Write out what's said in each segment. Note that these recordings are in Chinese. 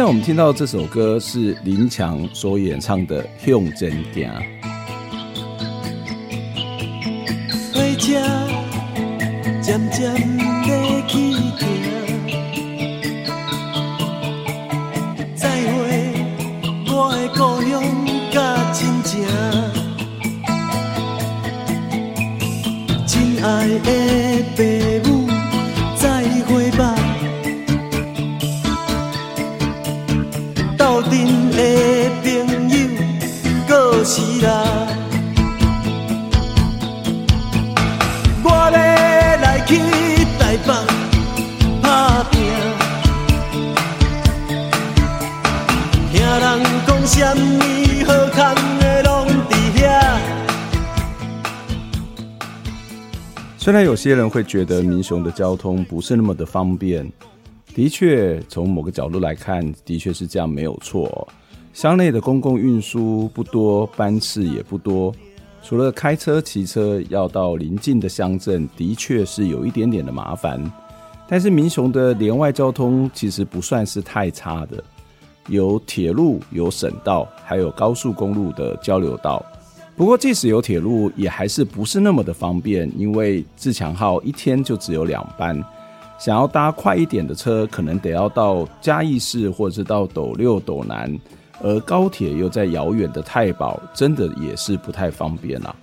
在我们听到这首歌是林强所演唱的《向前行》。火车渐渐的起行，再会我的故乡甲亲情，亲爱的虽然有些人会觉得民雄的交通不是那么的方便。的确，从某个角度来看，的确是这样，没有错。乡内的公共运输不多，班次也不多，除了开车、骑车要到邻近的乡镇，的确是有一点点的麻烦。但是民雄的连外交通其实不算是太差的，有铁路、有省道，还有高速公路的交流道。不过，即使有铁路，也还是不是那么的方便，因为自强号一天就只有两班。想要搭快一点的车，可能得要到嘉义市或者是到斗六、斗南，而高铁又在遥远的太保，真的也是不太方便啦。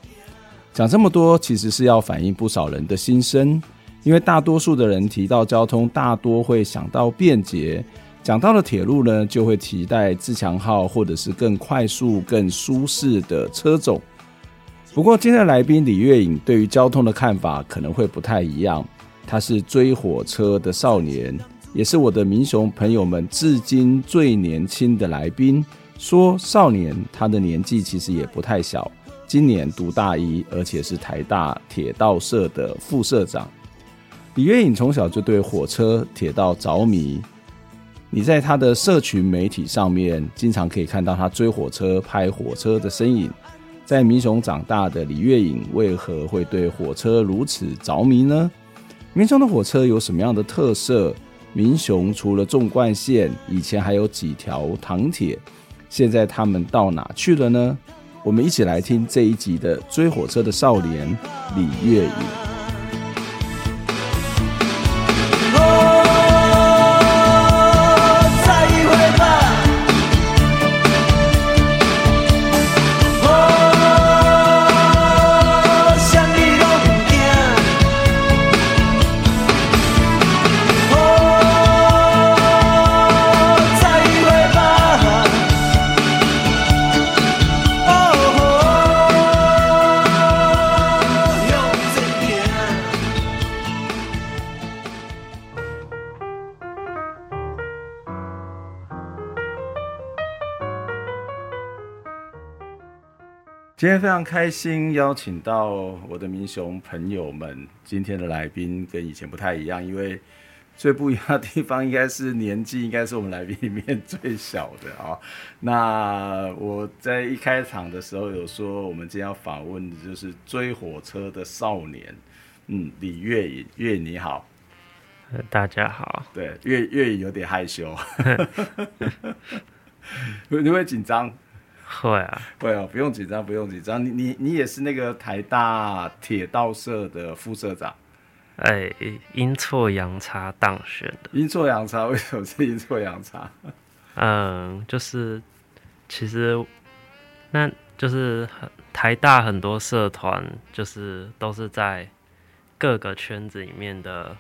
讲这么多，其实是要反映不少人的心声，因为大多数的人提到交通，大多会想到便捷；讲到了铁路呢，就会期待自强号或者是更快速、更舒适的车种。不过今天的来宾李月颖对于交通的看法可能会不太一样。他是追火车的少年，也是我的民雄朋友们至今最年轻的来宾。说少年，他的年纪其实也不太小，今年读大一，而且是台大铁道社的副社长。李月颖从小就对火车、铁道着迷。你在他的社群媒体上面，经常可以看到他追火车、拍火车的身影。在民雄长大的李月颖，为何会对火车如此着迷呢？民雄的火车有什么样的特色？民雄除了纵贯线，以前还有几条糖铁，现在他们到哪去了呢？我们一起来听这一集的追火车的少年李月颖。今天非常开心，邀请到我的民雄朋友们。今天的来宾跟以前不太一样，因为最不一样的地方应该是年纪，应该是我们来宾里面最小的啊。那我在一开场的时候有说，我们今天要访问的就是追火车的少年，嗯，李月颖，月影你好，大家好。对，月月颖有点害羞，你会紧张？会啊，会啊，不用紧张，不用紧张。你你你也是那个台大铁道社的副社长，哎，阴错阳差当选的。阴错阳差，为什么是阴错阳差？嗯，就是其实那就是台大很多社团，就是都是在各个圈子里面的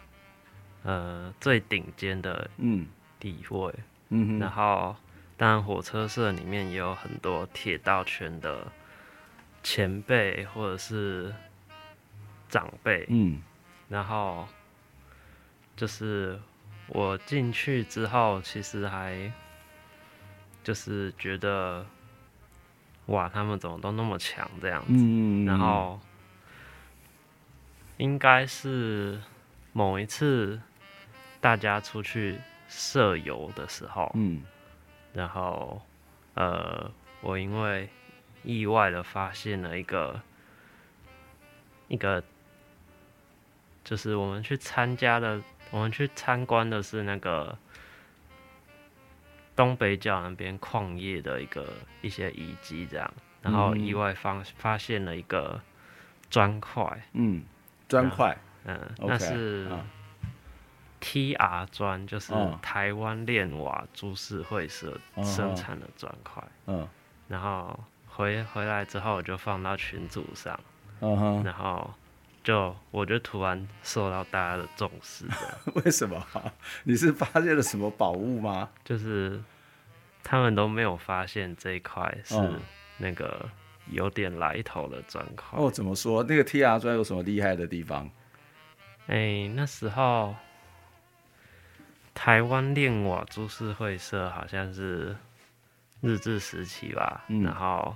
呃最顶尖的嗯地位，嗯，然后当然火车社里面也有很多铁道圈的前辈或者是长辈，嗯，然后就是我进去之后，其实还就是觉得哇，他们怎么都那么强这样子，嗯，然后应该是某一次大家出去社游的时候，嗯，然后呃，我因为意外的发现了一个一个，就是我们去参加的，我们去参观的是那个东北角那边矿业的一个一些遗迹，这样，然后意外发发现了一个砖块，嗯，砖块，嗯，嗯那是 TR 砖，就是台湾炼瓦株式会社生产的砖块，嗯，然后回回来之后我就放到群组上，嗯哼，然后。就我就突然受到大家的重视的，为什么？你是发现了什么宝物吗？就是他们都没有发现这一块是那个有点来头的砖块。哦，怎么说？那个 TR 砖有什么厉害的地方？哎、欸，那时候台湾练瓦株式会社好像是日治时期吧，嗯、然后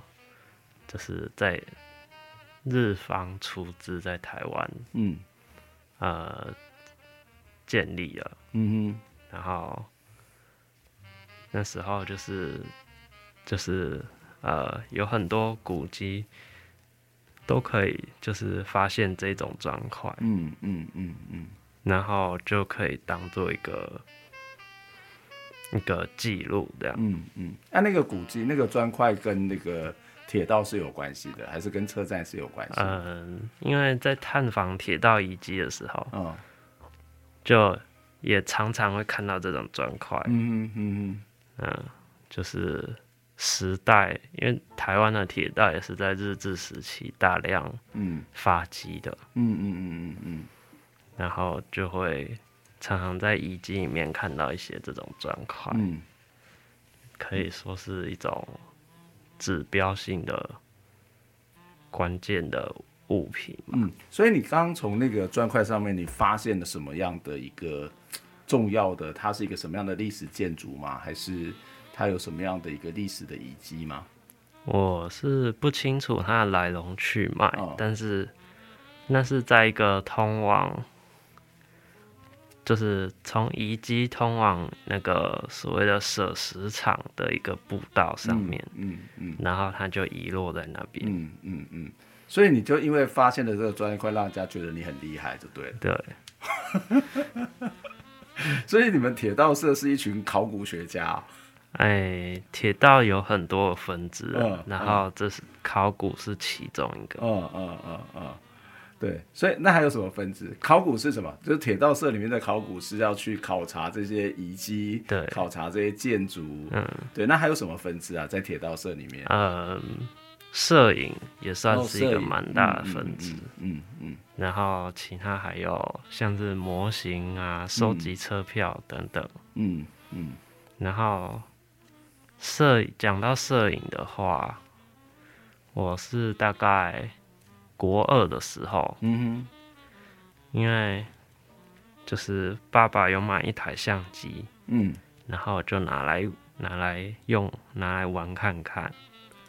就是在。日方出资在台湾，嗯，呃，建立了，嗯哼，然后那时候就是就是呃，有很多古迹都可以就是发现这种砖块，嗯嗯嗯嗯，然后就可以当做一个一个记录这样，嗯嗯，那、啊、那个古迹那个砖块跟那个。铁道是有关系的，还是跟车站是有关系？嗯，因为在探访铁道遗迹的时候，嗯，就也常常会看到这种砖块。嗯嗯嗯嗯，就是时代，因为台湾的铁道也是在日治时期大量嗯发迹的。嗯嗯嗯嗯嗯，然后就会常常在遗迹里面看到一些这种砖块。嗯，可以说是一种。指标性的关键的物品，嗯，所以你刚刚从那个砖块上面，你发现了什么样的一个重要的？它是一个什么样的历史建筑吗？还是它有什么样的一个历史的遗迹吗？我是不清楚它的来龙去脉，哦，但是那是在一个通往。就是从遗迹通往那个所谓的舍石场的一个步道上面，嗯嗯，然后它就遗落在那边，嗯嗯嗯，所以你就因为发现了这个砖块，让人家觉得你很厉害，就对了。对，所以你们铁道社是一群考古学家。哎，铁道有很多的分支，嗯，然后这是考古是其中一个。嗯嗯嗯嗯。对，所以那还有什么分支？考古是什么？就是铁道社里面的考古是要去考察这些遗迹，对，考察这些建筑，嗯，对。那还有什么分支啊？在铁道社里面，嗯，摄影也算是一个蛮大的分支，哦，嗯嗯，嗯。然后其他还有像是模型啊、收集车票等等，嗯嗯。然后摄讲到摄影的话，我是大概。国二的时候，嗯哼，因为就是爸爸有买一台相机，嗯，然后就拿来拿来用，拿来玩看看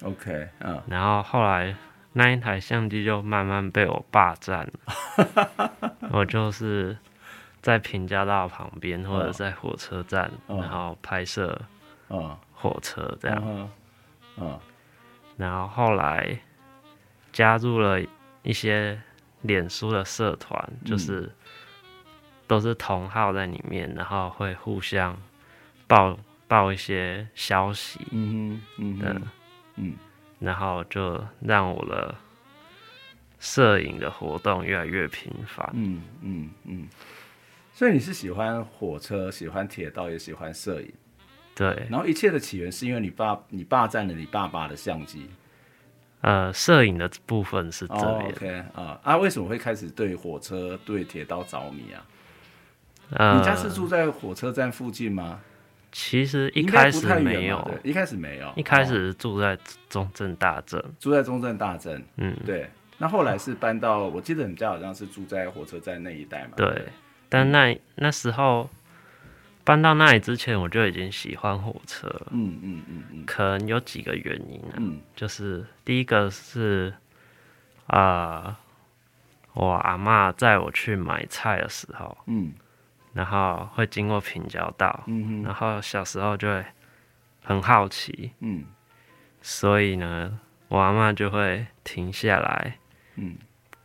，OK，嗯，然后后来那一台相机就慢慢被我霸占了，我就是在平交道旁边或者在火车站，嗯、然后拍摄，火车这样，嗯，嗯，然后后来加入了。一些脸书的社团，就是都是同号在里面，然后会互相报报一些消息，嗯嗯嗯，嗯，然后就让我的摄影的活动越来越频繁，嗯嗯嗯。所以你是喜欢火车，喜欢铁道，也喜欢摄影，对。然后一切的起源是因为你爸，你霸占了你爸爸的相机。呃，摄影的部分是这样。Oh, OK 啊啊，为什么会开始对火车、对铁道着迷啊？呃，你家是住在火车站附近吗？其实一开始没有一开始没有，一开哦始住在中正大镇，住在中正大镇，嗯，对。那后来是搬到，我记得你家好像是住在火车站那一带嘛。对。但那那时候搬到那里之前，我就已经喜欢火车了。嗯嗯嗯嗯。可能有几个原因啊，嗯。就是第一个是啊、呃我阿妈载我去买菜的时候，嗯。然后会经过平交道，嗯然后小时候就会很好奇，嗯。所以呢，我阿妈就会停下来，嗯，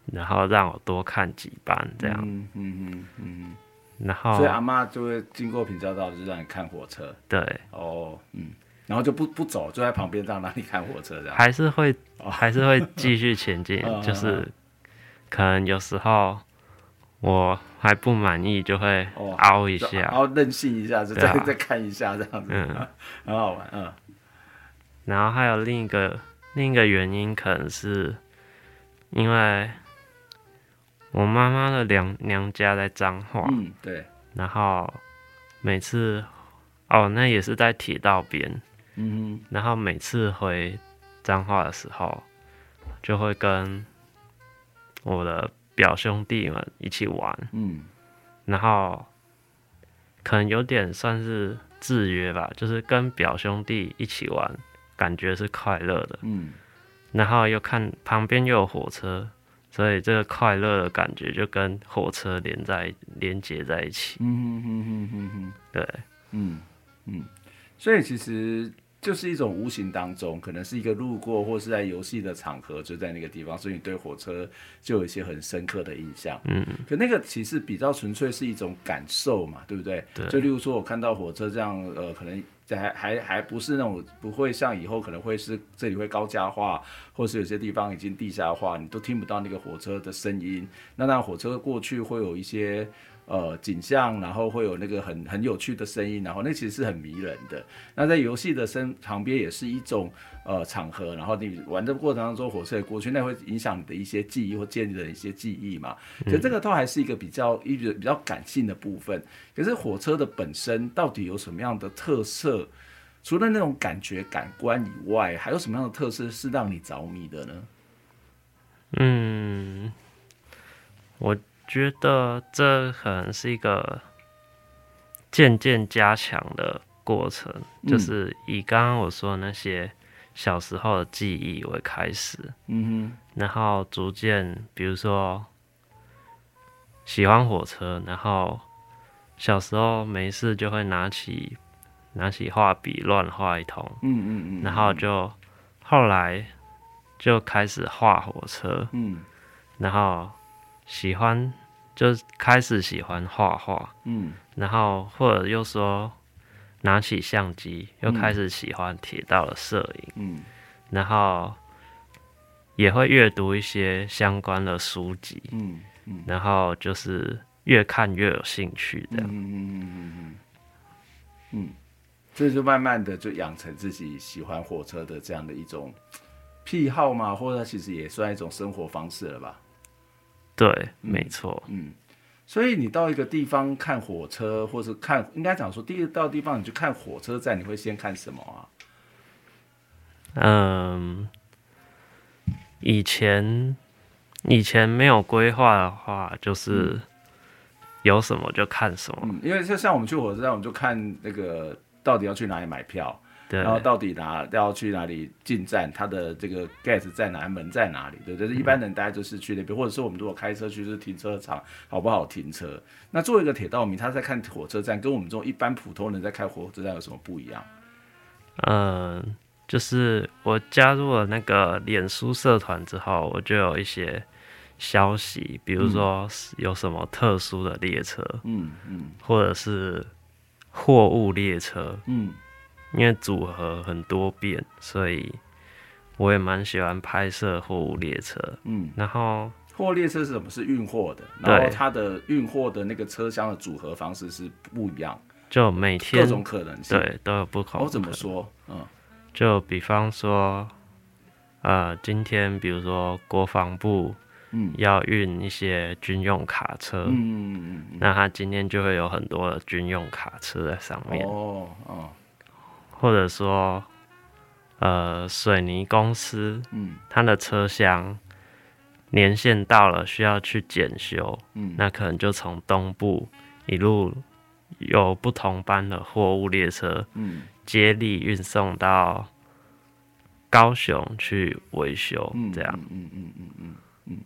然后让我多看几班这样，嗯嗯嗯嗯然后，所以阿后妈就会经过平交道，就让你看火车。对，哦，嗯，然后就不不走，就在旁边这样让你看火车这样。还是会哦。还是会继续前进 就是可能有时候我还不满意，就会哦凹一然下，后任性一下，就对啊。再 再看一下这样子，嗯。很好玩，嗯。然后还有另一个另一个原因，可能是因为我妈妈的娘娘家在彰化，嗯，对，然后每次哦，那也是在铁道边，嗯然后每次回彰化的时候，就会跟我的表兄弟们一起玩，嗯。然后可能有点算是制约吧，就是跟表兄弟一起玩，感觉是快乐的。嗯。然后又看旁边又有火车，所以这个快乐的感觉就跟火车连在连接在一起。嗯哼哼哼哼哼，对，嗯嗯，所以其实就是一种无形当中，可能是一个路过或是在游戏的场合，就在那个地方，所以你对火车就有一些很深刻的印象。嗯，可那个其实比较纯粹是一种感受嘛，对不对？对就例如说，我看到火车这样，呃，可能还还还不是那种不会像以后可能会是这里会高架化，或是有些地方已经地下化，你都听不到那个火车的声音。那那火车过去会有一些呃景象，然后会有那个很很有趣的声音，然后那其实是很迷人的。那在游戏的身旁边也是一种呃场合，然后你玩的过程当中，火车也过去，那会影响你的一些记忆或建立的一些记忆嘛。所以这个都还是一个比较一个比较感性的部分。可是火车的本身到底有什么样的特色？除了那种感觉感官以外，还有什么样的特色是让你着迷的呢？嗯，我觉得这可能是一个渐渐加强的过程，嗯。就是以刚刚我说的那些小时候的记忆为开始，嗯然后逐渐，比如说喜欢火车，然后小时候没事就会拿起拿起画笔乱画一通，嗯嗯嗯，然后就后来就开始画火车，嗯。然后喜欢就开始喜欢画画，嗯。然后或者又说拿起相机，又开始喜欢铁道的摄影，嗯。然后也会阅读一些相关的书籍，嗯嗯。然后就是越看越有兴趣，这样。嗯嗯嗯嗯嗯嗯，这就慢慢的就养成自己喜欢火车的这样的一种癖好嘛，或者其实也算一种生活方式了吧。对，没错。嗯，所以你到一个地方看火车，或是看，应该讲说，第一到地方你去看火车站，你会先看什么啊？嗯，以前以前没有规划的话，就是有什么就看什么。嗯，因为就像我们去火车站，我们就看那个到底要去哪里买票，对然后到底哪要去哪里进站，它的这个 gate 在哪，门在哪里，对就是？一般人大家就是去那边，或者是我们如果开车去，就是停车场好不好停车。那作为一个铁道迷，他在看火车站，跟我们这种一般普通人在看火车站有什么不一样？嗯，就是我加入了那个脸书社团之后，我就有一些消息，比如说有什么特殊的列车，嗯嗯或者是货物列车，嗯因为组合很多变，所以我也蛮喜欢拍摄货物列车。嗯。然后货列车是什么？是运货的，然后对它的运货的那个车厢的组合方式是不一样，就每天各种可能性。对都有不同。我、怎么？说？嗯就比方说，呃，今天比如说国防部嗯，要运一些军用卡车，嗯嗯嗯嗯，那他今天就会有很多的军用卡车在上面，哦哦，或者说，呃，水泥公司，嗯它的车厢年限到了，需要去检修，嗯，那可能就从东部一路有不同班的货物列车，嗯接力运送到高雄去维修，嗯这样。嗯嗯嗯嗯嗯嗯，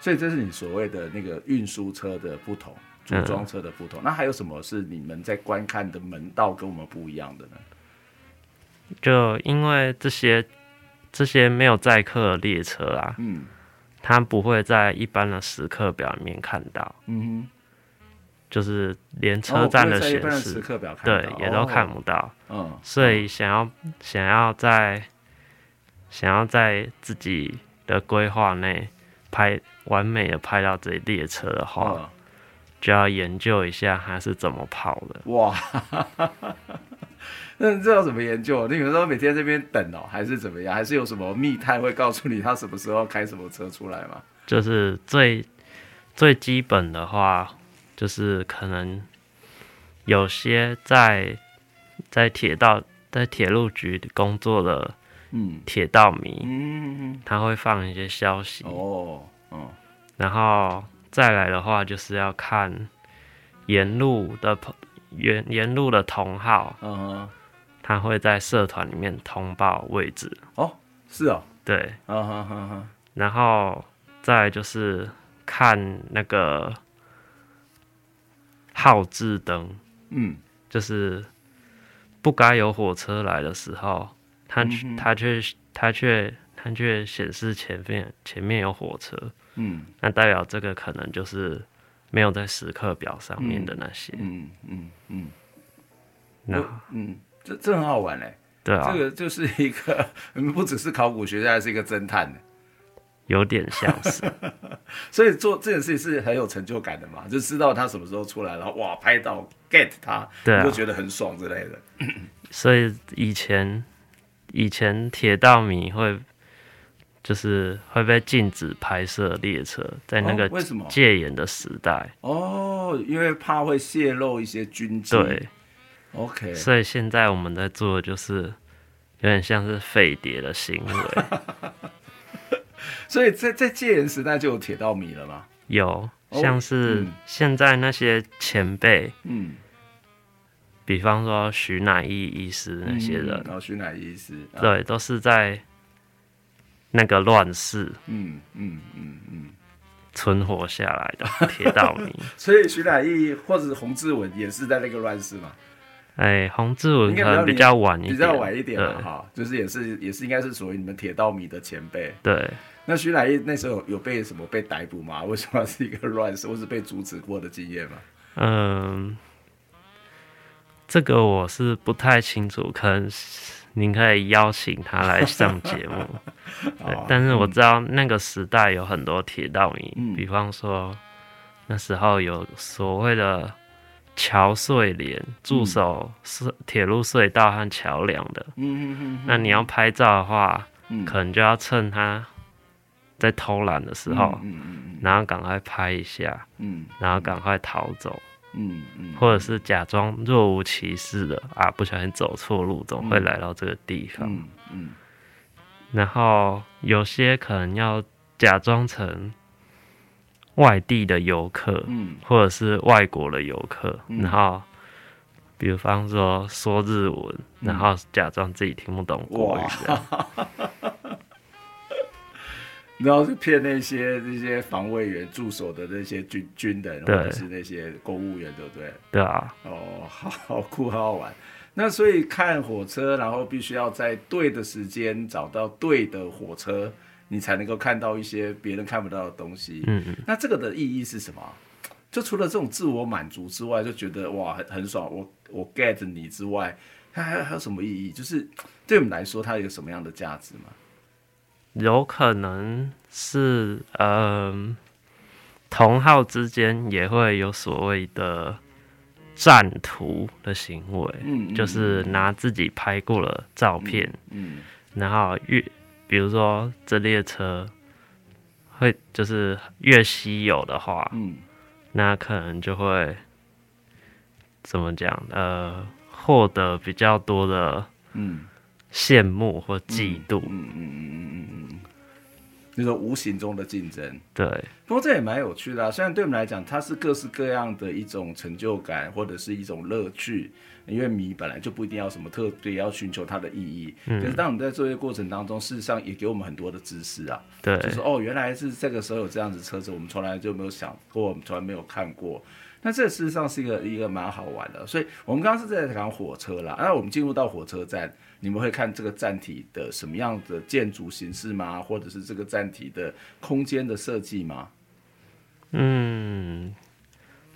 所以这是你所谓的那个运输车的不同，组装车的不同。那还有什么是你们在观看的门道跟我们不一样的呢？就因为这些这些没有载客的列车啊，嗯它不会在一般的时刻表里面看到，嗯就是连，车站的显示，时刻表对，也都看哦不到。嗯，所以想要想要在想要在自己的规划内拍完美的拍到这列车的话，嗯就要研究一下它是怎么跑的。哇，那这要怎么研究？你比如说每天这边等哦、还是怎么样？还是有什么密探会告诉你他什么时候开什么车出来吗？就是最最基本的话，就是可能有些在在铁道在铁路局工作的嗯铁道迷，嗯嗯他会放一些消息，哦嗯然后再来的话就是要看沿路的朋沿沿路的同号，嗯哼他会在社团里面通报位置，哦是哦。对，然后再就是看那个号志灯，嗯。就是不该有火车来的时候，它嗯哼它却他却他却显示前面前面有火车，嗯。那代表这个可能就是没有在时刻表上面的那些。嗯嗯嗯。那我嗯这这很好玩嘞，对啊，这个就是一个 不只是考古学家，还是一个侦探呢。有点像是，所以做这件事情是很有成就感的嘛，就知道他什么时候出来，然后哇拍到 get 他，对啊。就觉得很爽之类的。所以以前以前铁道迷会就是会被禁止拍摄列车，在那个哦为什么？戒严的时代，哦，因为怕会泄露一些军机。对，，OK，所以现在我们在做的就是有点像是废碟的行为，所以在在戒严时代就有铁道迷了吗。有哦像是嗯。现在那些前辈，嗯，比方说徐乃义医师那些人。嗯，然后徐乃医师，啊，对，都是在那个乱世嗯嗯嗯嗯，存活下来的铁道迷。所以徐乃义或者是洪志文也是在那个乱世嘛，哎，洪志文可能比较晚一点，比较晚一点了哈，就是也是也是应该是属于你们铁道迷的前辈。对，那徐乃义那时候有有被什么被逮捕吗？为什么是一个乱世，或是被阻止过的经验吗？嗯，这个我是不太清楚，可能是您可以邀请他来上节目。但是我知道那个时代有很多铁道迷，嗯比方说那时候有所谓的桥隧连驻守是铁路隧道和桥梁的，嗯嗯嗯，那你要拍照的话，嗯。可能就要趁他在偷懒的时候，嗯嗯嗯然后赶快拍一下，嗯然后赶快逃走，嗯嗯，或者是假装若无其事的啊，不小心走错路，总会来到这个地方。嗯嗯。然后有些可能要假装成外地的游客，嗯或者是外国的游客，嗯然后比方说说日文，然后假装自己听不懂国语这样。然后就骗那些那些防卫员驻守的那些军军人，或对者是那些公务员，对不对？对啊，哦，好好酷，好好玩。那所以看火车，然后必须要在对的时间找到对的火车，你才能够看到一些别人看不到的东西。嗯嗯，那这个的意义是什么？就除了这种自我满足之外，就觉得哇很很爽，我我 get 你之外，它还有还有什么意义？就是对我们来说，它有什么样的价值吗？有可能是嗯、同号之间也会有所谓的战图的行为，嗯嗯就是拿自己拍过了照片，嗯然后越比如说这列车会就是越稀有的话，嗯，那可能就会怎么讲？呃，获得比较多的嗯。羡慕或嫉妒，嗯嗯嗯嗯嗯嗯，那种无形中的竞争。对，不过这也蛮有趣的啊。虽然对我们来讲，它是各式各样的一种成就感，或者是一种乐趣。因为米本来就不一定要什么特别要寻求它的意义。嗯。可是当我们在作业过程当中，事实上也给我们很多的知识啊。对。就是哦，原来是这个时候有这样子车子，我们从来就没有想过，我们从来没有看过。那这事实上是一个一个蛮好玩的。所以我们刚刚是在讲火车啦。那我们进入到火车站，你们会看这个站体的什么样的建筑形式吗？或者是这个站体的空间的设计吗？嗯，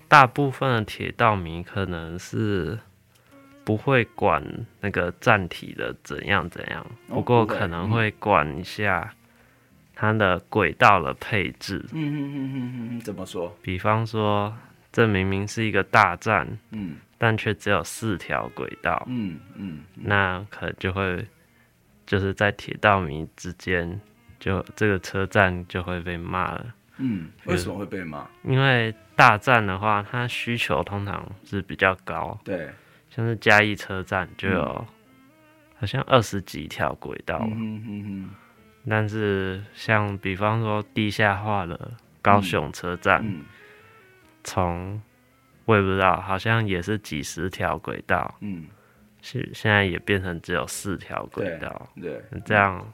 大部分的铁道迷可能是。不会管那个站体的怎样怎样，不过可能会管一下它的轨道的配置。嗯嗯嗯嗯嗯，怎么说？比方说，这明明是一个大站，嗯，但却只有四条轨道，嗯嗯，那可能就会就是在铁道迷之间，就这个车站就会被骂了。嗯，为什么会被骂？因为大站的话，它需求通常是比较高。对。像是嘉义车站就有好像二十几条轨道，嗯嗯嗯，但是像比方说地下化的高雄车站，从我也不知道，好像也是几十条轨道，嗯，现现在也变成只有四条轨道，对，这样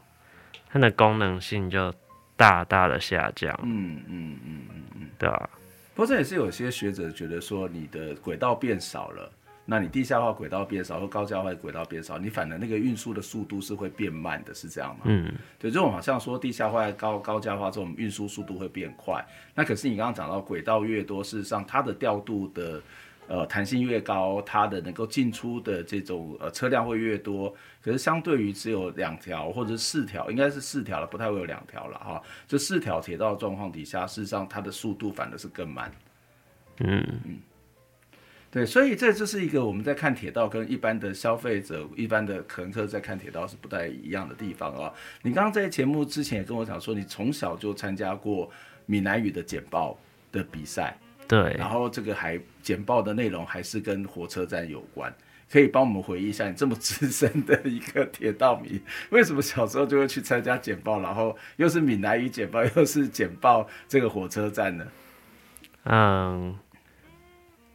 它的功能性就大大的下降，嗯嗯嗯嗯。嗯，对吧？不过这也是有些学者觉得说你的轨道变少了。那你地下化轨道变少，或高架化轨道变少，你反而那个运输的速度是会变慢的，是这样吗？嗯，对，这种好像说地下化、高高架化这种运输速度会变快。那可是你刚刚讲到轨道越多，事实上它的调度的呃弹性越高，它的能够进出的这种呃车辆会越多。可是相对于只有两条或者是四条，应该是四条了，不太会有两条了哈。这四条铁道状况底下，事实上它的速度反而是更慢。嗯嗯。对，所以这就是一个我们在看铁道跟一般的消费者、一般的乘客在看铁道是不太一样的地方啊。你刚刚在节目之前也跟我讲说，你从小就参加过闽南语的简报的比赛，对，然后这个还简报的内容还是跟火车站有关，可以帮我们回忆一下，你这么资深的一个铁道迷，为什么小时候就会去参加简报，然后又是闽南语简报，又是简报这个火车站呢？嗯。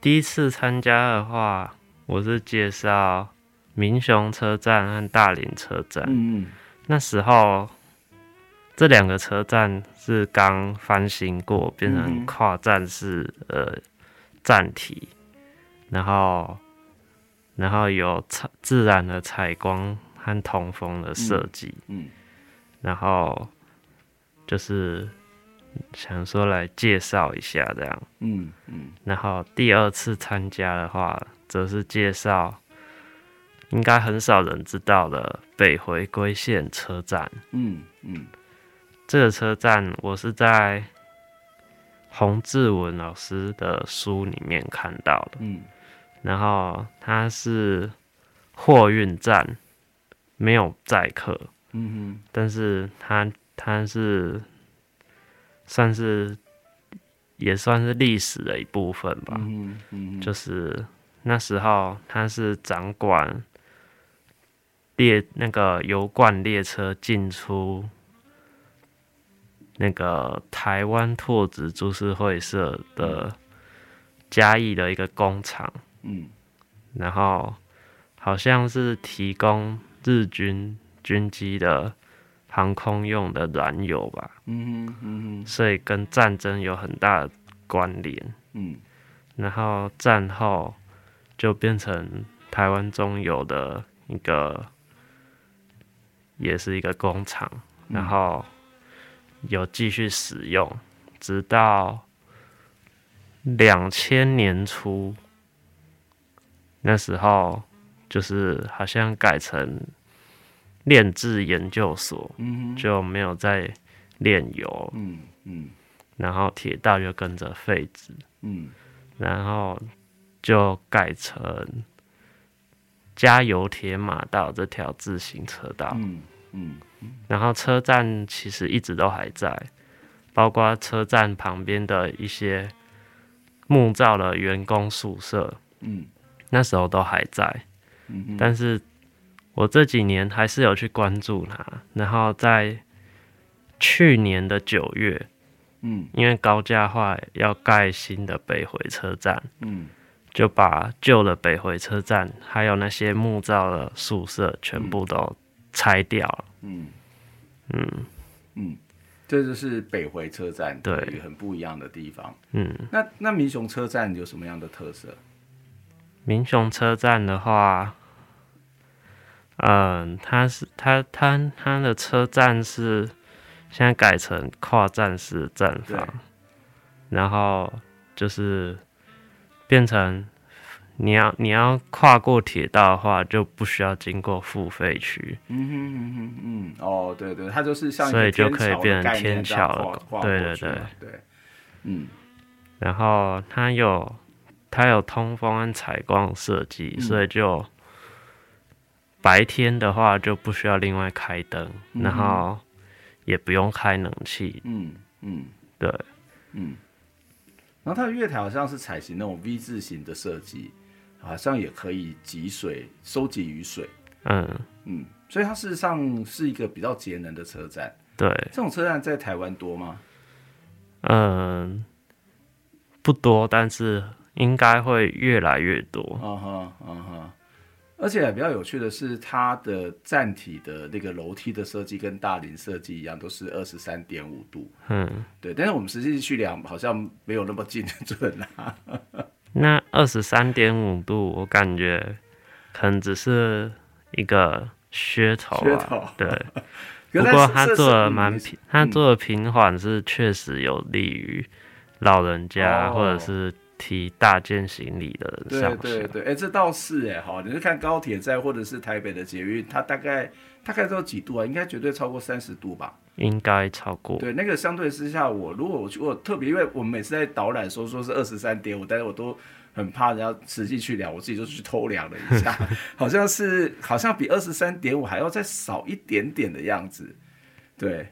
第一次参加的话，我是介绍民雄车站和大林车站。嗯嗯，那时候这两个车站是刚翻新过，变成跨站式呃站体，然后然后有采自然的采光和通风的设计。嗯，然后就是。想说来介绍一下这样，嗯嗯，然后第二次参加的话，则是介绍应该很少人知道的北回归线车站，嗯嗯，这个车站我是在洪志文老师的书里面看到的，嗯，然后它是货运站，没有载客，嗯哼，但是它它是。算是也算是历史的一部分吧。嗯嗯，就是那时候他是掌管列那个油罐列车进出那个台湾拓殖株式会社的嘉义的一个工厂。嗯，然后好像是提供日军军机的。航空用的燃油吧，嗯哼嗯哼，所以跟战争有很大的关联，嗯，然后战后就变成台湾中油的一个，也是一个工厂，然后有继续使用，直到两千年初，那时候就是好像改成。炼制研究所，嗯，就没有再炼油，嗯嗯，然后铁道就跟着废止，嗯，然后就改成加油铁马道这条自行车道，嗯嗯，然后车站其实一直都还在，包括车站旁边的一些木造的员工宿舍，嗯，那时候都还在，嗯哼，但是我这几年还是有去关注它，然后在去年的九月，嗯。因为高架化要盖新的北回车站，嗯。就把旧的北回车站还有那些木造的宿舍全部都拆掉了。嗯。嗯。嗯，这就是北回车站对。很不一样的地方。嗯，那那民雄车站有什么样的特色？民雄车站的话，嗯，它是它它它的车站是现在改成跨站式站房，然后就是变成你要你要跨过铁道的话，就不需要经过付费区，嗯哼嗯哼嗯，哦，对对，它就是像所以就可以变成天桥对对对对，嗯。然后它有它有通风跟采光设计，嗯。所以就白天的话就不需要另外开灯，嗯然后也不用开冷气。嗯嗯对，嗯，然后它的月台好像是采行那种 V 字形的设计，好像也可以集水、收集雨水。嗯，嗯，所以它事实上是一个比较节能的车站。对，这种车站在台湾多吗？嗯，不多，但是应该会越来越多。嗯哼嗯哼，而且比较有趣的是，它的站体的那个楼梯的设计跟大林设计一样，都是二十三点五度。嗯，对，但是我们实际去量，好像没有那么精准啊。那二十三点五度，我感觉可能只是一个噱头噱啊。头对。不过他做的蛮平，它做的平缓是确实有利于老人家哦或者是提大件行李的人对上下。对对，哎、这倒是哎，好，你是看高铁站或者是台北的捷运，它大概大概都有几度啊？应该绝对超过三十度吧？应该超过。对，那个相对之下，我如果我去，我特别，因为我们每次在导览说说是二十三点五，但是我都很怕人家实际去量，我自己就去偷量了一下，好像是好像比二十三点五还要再少一点点的样子，对。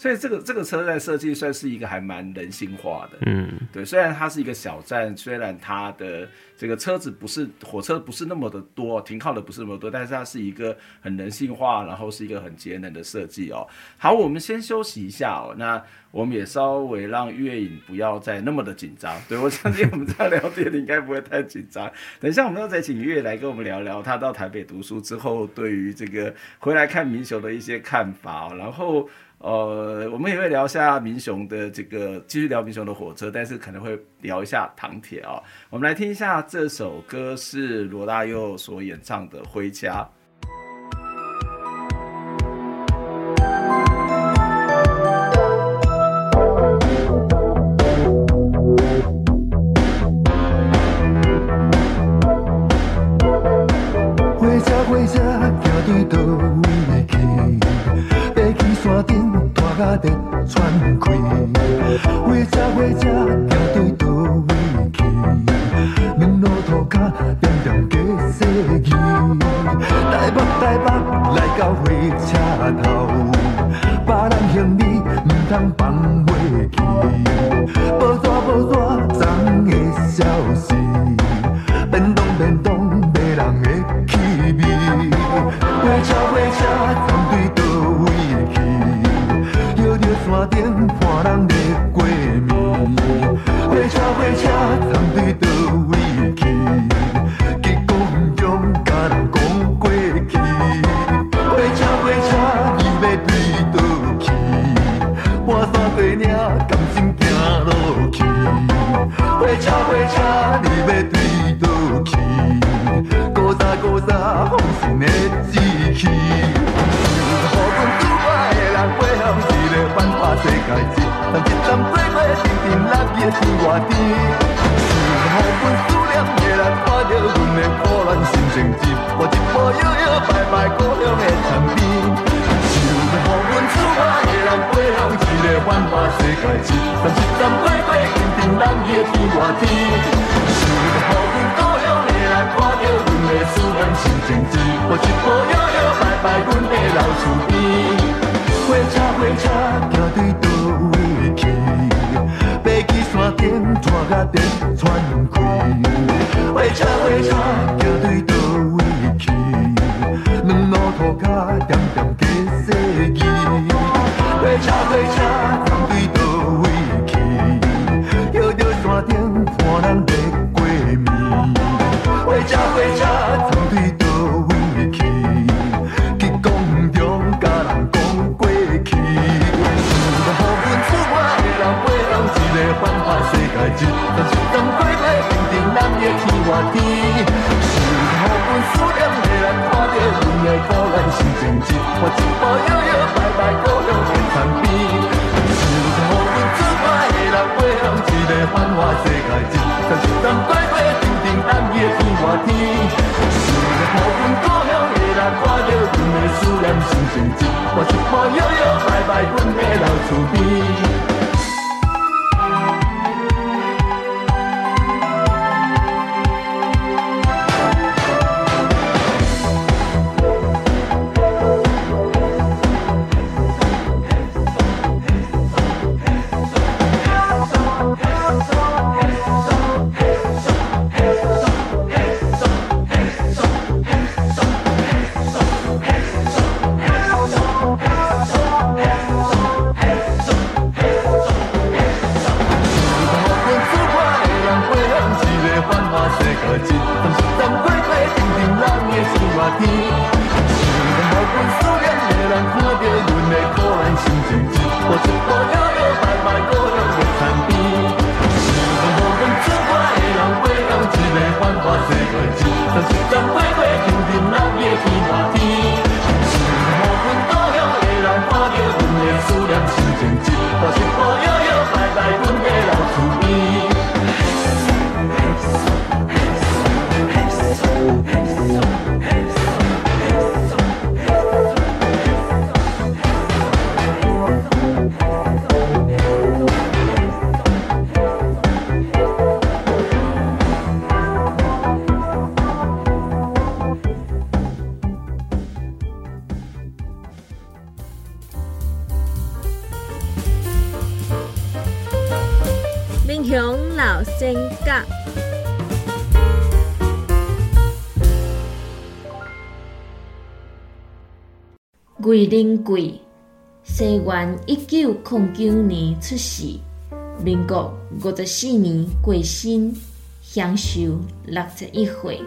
所以这个这个车站设计算是一个还蛮人性化的，嗯，对。虽然它是一个小站，虽然它的这个车子不是火车不是那么的多，停靠的不是那么多，但是它是一个很人性化，然后是一个很节能的设计哦。好，我们先休息一下哦。那我们也稍微让月影不要再那么的紧张。对，我相信我们在聊天，你应该不会太紧张。等一下，我们要再请月来跟我们聊聊他到台北读书之后，对于这个回来看民雄的一些看法哦。然后。呃，我们也会聊一下民雄的这个，继续聊民雄的火车，但是可能会聊一下唐铁啊。我们来听一下这首歌，是罗大佑所演唱的《回家》。世界，一站一站过过，定定人的天外天。是个好运故乡的人，看着阮的思念心情，一步一步摇摇摆摆，阮的老厝边。老仙甲，桂林贵，西元一九零九年出世，民国五十四年过身，享寿六十一岁。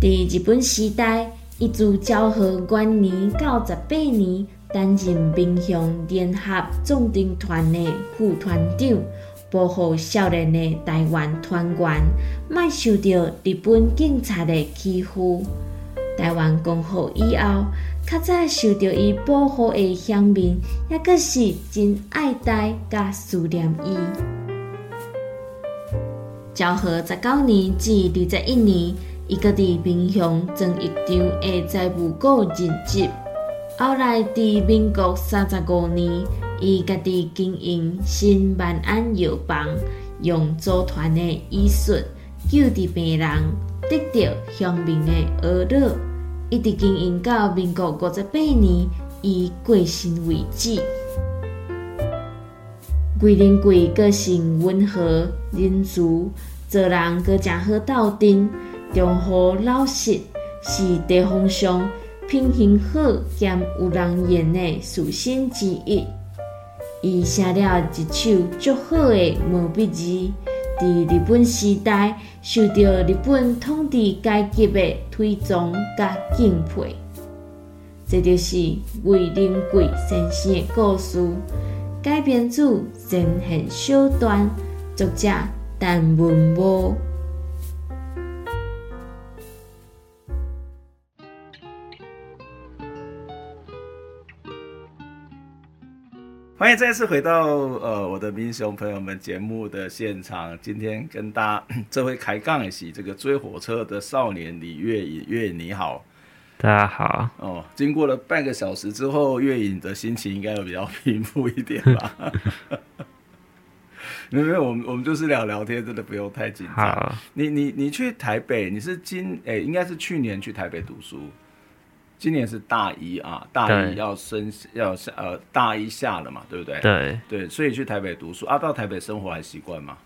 在日本时代，伊自昭和元年到十八年。担任民雄联合壮丁团的副团长，保护少年的台湾团员，莫受到日本警察的欺负。台湾光复以后，较早受到伊保护的乡民，也阁是真爱戴甲思念伊。昭和十九年至二十一年，伊阁伫民雄曾一场的财务股任职。后来，在民国三十五年，伊家己经营新万安药房，用组团的医术救治病人，得到乡民的呵恼，一直经营到民国五十八年，伊过身为止。桂林贵个性温和仁慈，做人阁真好斗阵，忠厚老实，是地方上。品行好兼有人缘的书生之一，伊写了一首足好的毛笔字，在日本时代受到日本统治阶级的推崇甲敬佩。这就是桂林贵先生的故事，改编自神行小段，作者陈文波。欢迎再次回到呃我的民雄朋友们节目的现场。今天跟大家 这回开杠一起，这个追火车的少年李月影，月影你好，大家好。哦，经过了半个小时之后，月影的心情应该有比较 平复一点吧？没有没有，我们我们就是聊聊天，真的不用太紧张。你你你去台北，你是今哎应该是去年去台北读书。今年是大一啊，大一要升要下呃大一下了嘛，对不对？对对，所以去台北读书啊，到台北生活还习惯吗？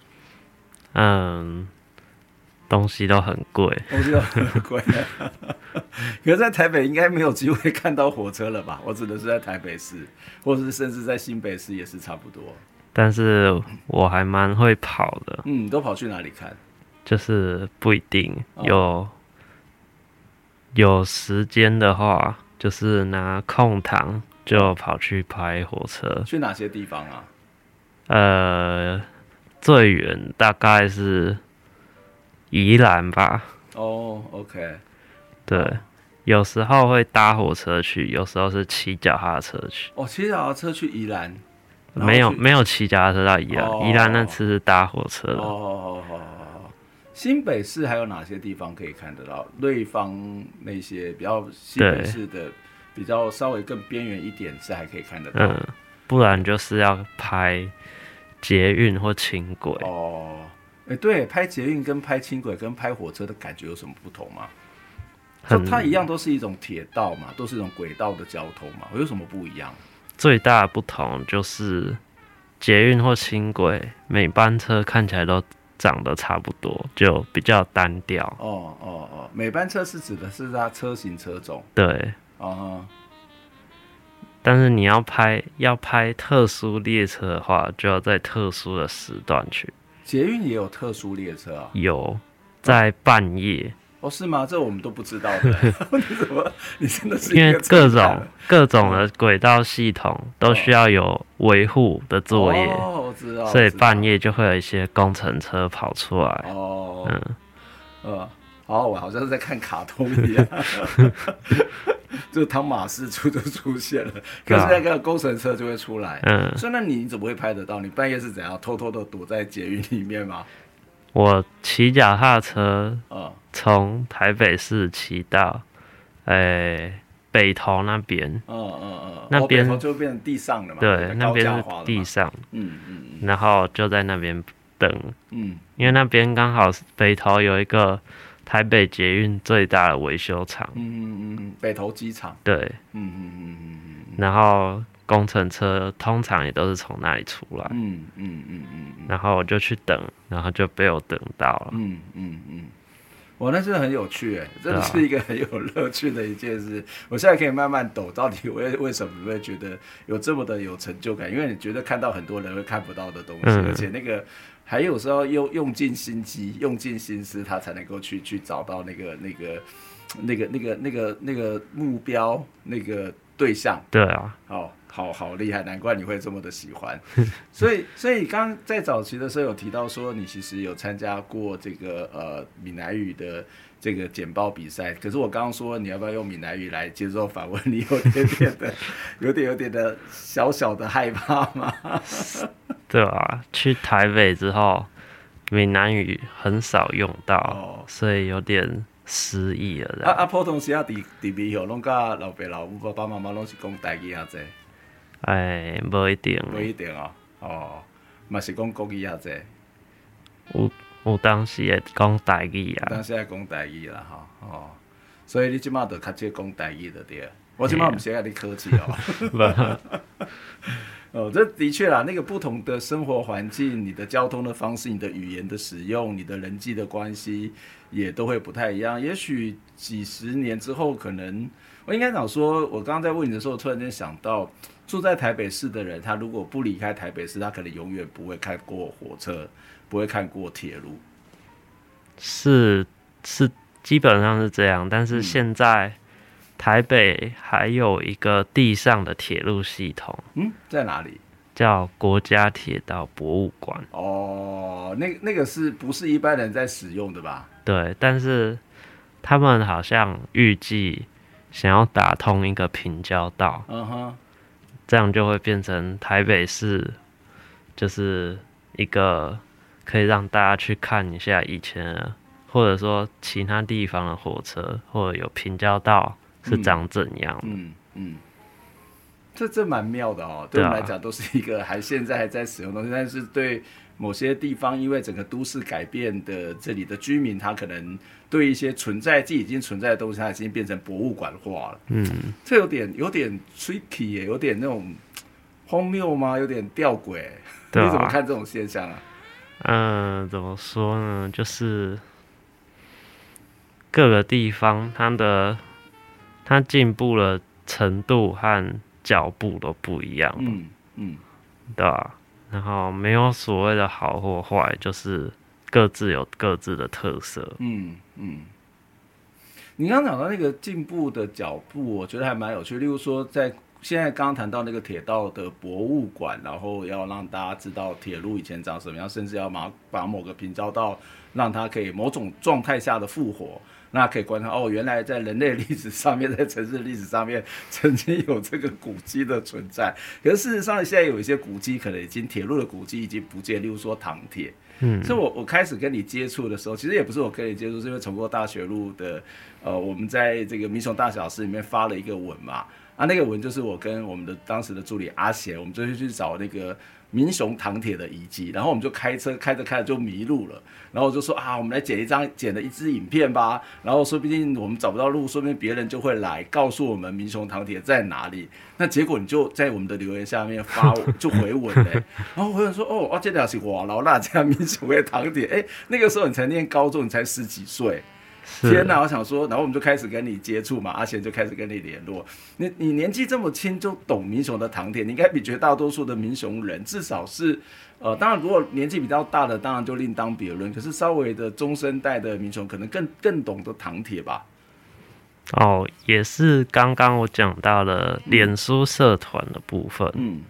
嗯，东西都很贵，东西都很贵。可是，在台北应该没有机会看到火车了吧？我指的是在台北市，或者是甚至在新北市也是差不多。但是我还蛮会跑的。嗯，都跑去哪里看？就是不一定有、哦、有时间的话，就是拿空档就跑去拍火车。去哪些地方啊？呃，最远大概是宜兰吧。哦，OK。对，有时候会搭火车去，有时候是骑脚踏车去。哦，骑脚踏车去宜兰？没有，没有骑脚踏车到宜兰。哦、宜兰那次是搭火车哦哦哦。新北市还有哪些地方可以看得到？瑞芳那些比较新北市的，比较稍微更边缘一点是还可以看得到。嗯，不然就是要拍捷运或轻轨。哦，哎、欸，对，拍捷运跟拍轻轨跟拍火车的感觉有什么不同吗？就它一样都是一种铁道嘛，都是一种轨道的交通嘛，有什么不一样？最大的不同就是捷运或轻轨每班车看起来都。长得差不多，就比较单调。哦哦哦，每班车是指的是它车型车种。对。哦。但是你要拍要拍特殊列车的话，就要在特殊的时段去。捷运也有特殊列车啊？有，在半夜。哦，是吗？这我们都不知道的。你怎么？你真的是因为各种各种的轨道系统都需要有维护的作业。哦，我知道。所以半夜就会有一些工程车跑出来。哦。嗯。呃，好，我好像是在看卡通一样。就汤马士出就出现了，可是那个工程车就会出来。嗯。所以那你怎么会拍得到？你半夜是怎样偷偷的躲在捷运里面吗？我骑脚踏车，从台北市骑到，诶、欸，北投那边，嗯嗯嗯，那边就变成地上了嘛，对，那边是地上，嗯嗯，然后就在那边等，嗯，因为那边刚好北投有一个台北捷运最大的维修厂，嗯嗯嗯，北投机场，对，嗯嗯嗯嗯嗯，然后。工程车通常也都是从那里出来，嗯嗯嗯嗯，然后我就去等，然后就被我等到了，嗯嗯嗯，我那真的很有趣哎，真的是一个很有乐趣的一件事。我现在可以慢慢抖，到底为为什么你会觉得有这么的有成就感？因为你觉得看到很多人会看不到的东西，嗯、而且那个还有时候用用尽心机、用尽心思，他才能够去去找到那个那个那个那个那个那个目标那个对象。对啊，好。好好厉害，难怪你会这么的喜欢。所以，所以刚刚在早期的时候有提到说，你其实有参加过这个呃闽南语的这个简报比赛。可是我刚刚说你要不要用闽南语来接受访问，你有点点的，有点有点的小小的害怕吗？对啊，去台北之后，闽南语很少用到，哦、所以有点失忆了。啊啊，普通时啊，伫伫美国拢甲老爸老母爸爸妈妈拢是讲台语啊，这。哎，不一定，不一定哦。哦，嘛是讲国语啊，这有有当时也讲台语啊，当时也讲台语啦，吼哦。所以你即马就较少讲台语的对。我即马唔是跟你客气哦。哦，这的确啦，那个不同的生活环境，你的交通的方式，你的语言的使用，你的人际的关系，也都会不太一样。也许几十年之后，可能我应该讲说，我刚刚在问你的时候，突然间想到。住在台北市的人，他如果不离开台北市，他可能永远不会看过火车，不会看过铁路。是是，基本上是这样。但是现在台北还有一个地上的铁路系统。嗯，在哪里？叫国家铁道博物馆。哦，那那个是不是一般人在使用的吧？对，但是他们好像预计想要打通一个平交道。嗯哼。这样就会变成台北市，就是一个可以让大家去看一下以前，或者说其他地方的火车，或者有平交道是长怎样。嗯嗯，嗯，这这蛮妙的哦。对我们来讲，都是一个还现在还在使用的东西，但是对。某些地方因为整个都市改变的，这里的居民他可能对一些存在即已经存在的东西，他已经变成博物馆化了。嗯，这有点有点 tricky 耶，有点那种荒谬吗？有点吊诡。你怎么看这种现象啊？嗯，怎么说呢？就是各个地方它的它进步的程度和脚步都不一样。嗯嗯，对吧？然后没有所谓的好或坏，就是各自有各自的特色。嗯嗯。你刚讲到那个进步的脚步，我觉得还蛮有趣。例如说，在现在刚刚谈到那个铁道的博物馆，然后要让大家知道铁路以前长什么样，甚至要把把某个平交道让它可以某种状态下的复活，那可以观察哦，原来在人类历史上面，在城市历史上面曾经有这个古迹的存在。可是事实上，现在有一些古迹可能已经铁路的古迹已经不见，例如说糖铁。嗯，所以我我开始跟你接触的时候，其实也不是我跟你接触，是因为从过大学路的，呃，我们在这个民雄大小事里面发了一个文嘛，啊，那个文就是我跟我们的当时的助理阿贤，我们就去找那个。民雄糖铁的遗迹，然后我们就开车开着开着就迷路了，然后我就说啊，我们来剪一张剪了一支影片吧，然后说不定我们找不到路，说不定别人就会来告诉我们民雄糖铁在哪里。那结果你就在我们的留言下面发就回文嘞，然后回文说哦，哦，这俩是哇老那家民雄的糖铁，哎，那个时候你才念高中，你才十几岁。天哪！我想说，然后我们就开始跟你接触嘛，阿贤就开始跟你联络。你你年纪这么轻就懂民雄的糖铁，你应该比绝大多数的民雄人，至少是，呃，当然如果年纪比较大的，当然就另当别论。可是稍微的中生代的民雄，可能更更懂得糖铁吧？哦，也是刚刚我讲到了脸书社团的部分，嗯，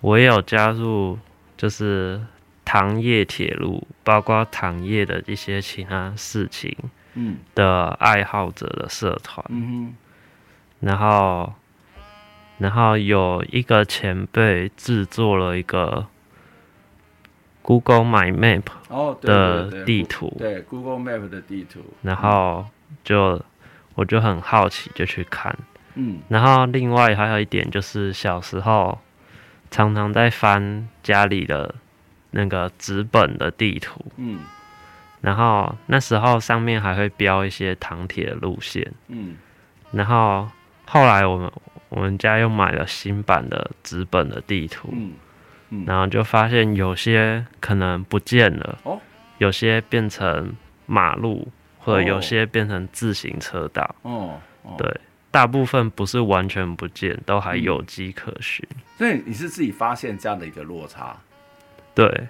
我也有加入，就是糖业铁路，包括糖业的一些其他事情。嗯的爱好者的社团，然后，然后有一个前辈制作了一个 Google My Map 的地图，哦、对，对，对，对 Google Map 的地图，然后就我就很好奇，就去看，嗯，然后另外还有一点就是小时候常常在翻家里的那个纸本的地图，嗯。然后那时候上面还会标一些糖铁路线，嗯，然后后来我们我们家又买了新版的纸本的地图，嗯，嗯，然后就发现有些可能不见了，哦，有些变成马路，或者有些变成自行车道，哦，哦，对，大部分不是完全不见，都还有迹可循。所以你是自己发现这样的一个落差，对。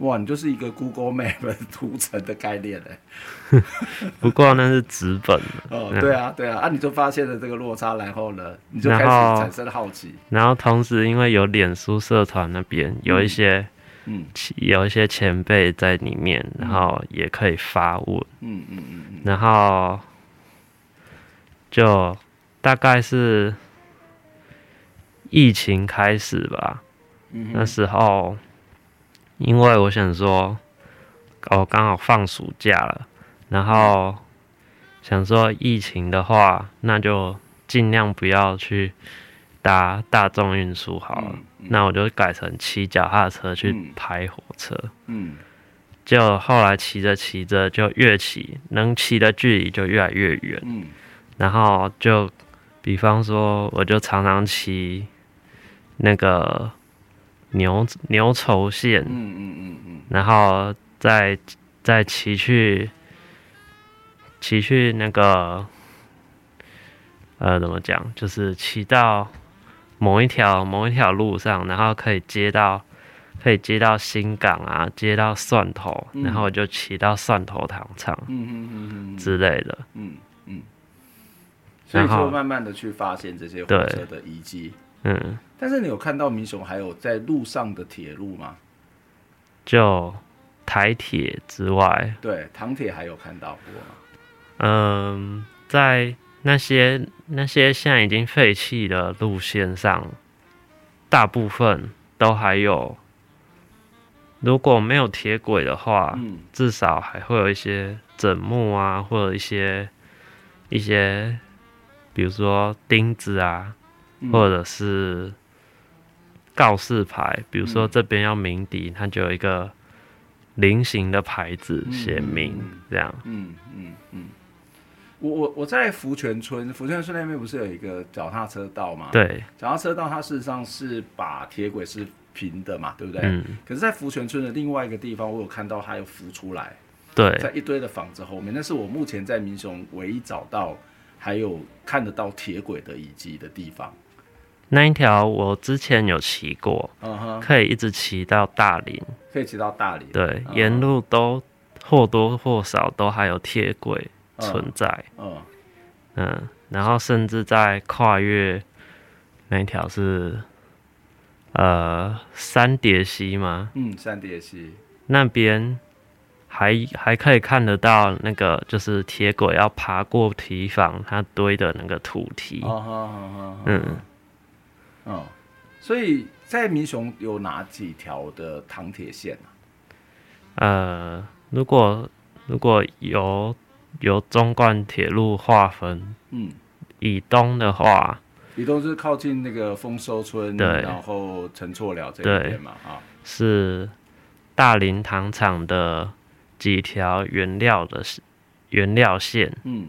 哇，你就是一个 Google Map 图层的概念嘞。不过那是纸本的。哦，对啊，对啊，啊，你就发现了这个落差，然后呢，你就开始产生了好奇。然后同时，因为有脸书社团那边有一些，嗯，有一些前辈在里面，然后也可以发问。嗯嗯嗯嗯。然后就大概是疫情开始吧，那时候。因为我想说，我刚好放暑假了，然后想说疫情的话，那就尽量不要去搭大众运输好了。嗯嗯、那我就改成骑脚踏车去拍火车。嗯，就后来骑着骑着就越骑，能骑的距离就越来越远。嗯，然后就比方说，我就常常骑那个。牛牛稠线，嗯嗯嗯嗯，然后再再骑去骑去那个，呃，怎么讲？就是骑到某一条某一条路上，然后可以接到可以接到新港啊，接到蒜头，嗯、然后我就骑到蒜头糖厂，嗯嗯嗯嗯之类的，嗯嗯。所以说，慢慢的去发现这些火车的遗迹。嗯，但是你有看到民雄还有在路上的铁路吗？就台铁之外，对，糖铁还有看到过吗？嗯，在那些那些现在已经废弃的路线上，大部分都还有。如果没有铁轨的话，嗯，至少还会有一些枕木啊，或者一些一些，比如说钉子啊。或者是告示牌，比如说这边要鸣笛，它就有一个菱形的牌子写明这样。嗯嗯嗯。我我我在福泉村，福泉村那边不是有一个脚踏车道吗？对，脚踏车道它事实上是把铁轨是平的嘛，对不对？嗯。可是，在福泉村的另外一个地方，我有看到它有浮出来，对，在一堆的房子后面，那是我目前在民雄唯一找到还有看得到铁轨的遗迹的地方。那一条我之前有骑过，可以一直骑到大林，可以骑到大林。对，嗯、沿路都或多或少都还有铁轨存在。嗯，嗯，然后甚至在跨越那一条是呃三叠溪吗？嗯，三叠溪那边还还可以看得到那个就是铁轨要爬过堤防它堆的那个土堤。哦，好好好，所以在民雄有哪几条的糖铁线啊？呃，如果如果由由中冠铁路划分，嗯，以东的话，以东是靠近那个丰收村，对，然后陈厝寮这一边嘛，啊，是大林糖厂的几条原料的原料线，嗯，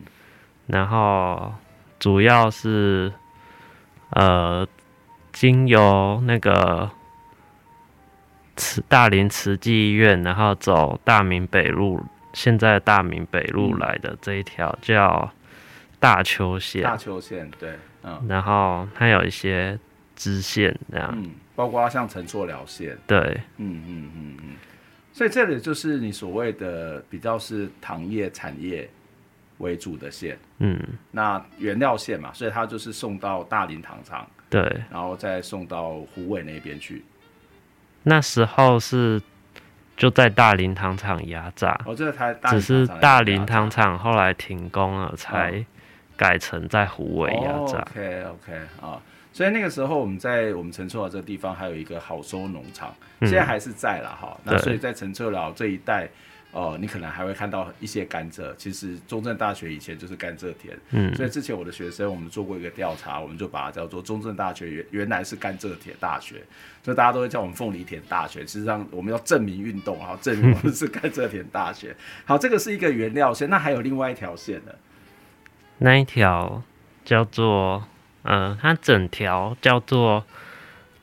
然后主要是呃。经由那个慈大林慈济医院，然后走大明北路，现在大明北路来的这一条叫大邱线。大邱线，对，嗯。然后它有一些支线这样，嗯，包括像陈厝寮线，对，嗯嗯嗯嗯。所以这里就是你所谓的比较是糖业产业为主的线，嗯，那原料线嘛，所以它就是送到大林糖厂。对，然后再送到虎尾那边去。那时候是就在大林糖厂压榨，哦，这只是大林糖厂后来停工了，才改成在虎尾压榨。哦、OK OK 啊，所以那个时候我们在我们陈厝寮这个地方还有一个好收农场，现在还是在了哈。嗯、那所以在陈厝寮这一带。哦，你可能还会看到一些甘蔗。其实中正大学以前就是甘蔗田，嗯，所以之前我的学生我们做过一个调查，我们就把它叫做中正大学原原来是甘蔗田大学，所以大家都会叫我们凤梨田大学。实际上我们要证明运动，然后证明我们是甘蔗田大学。好，这个是一个原料线，那还有另外一条线呢？那一条叫做，嗯、呃，它整条叫做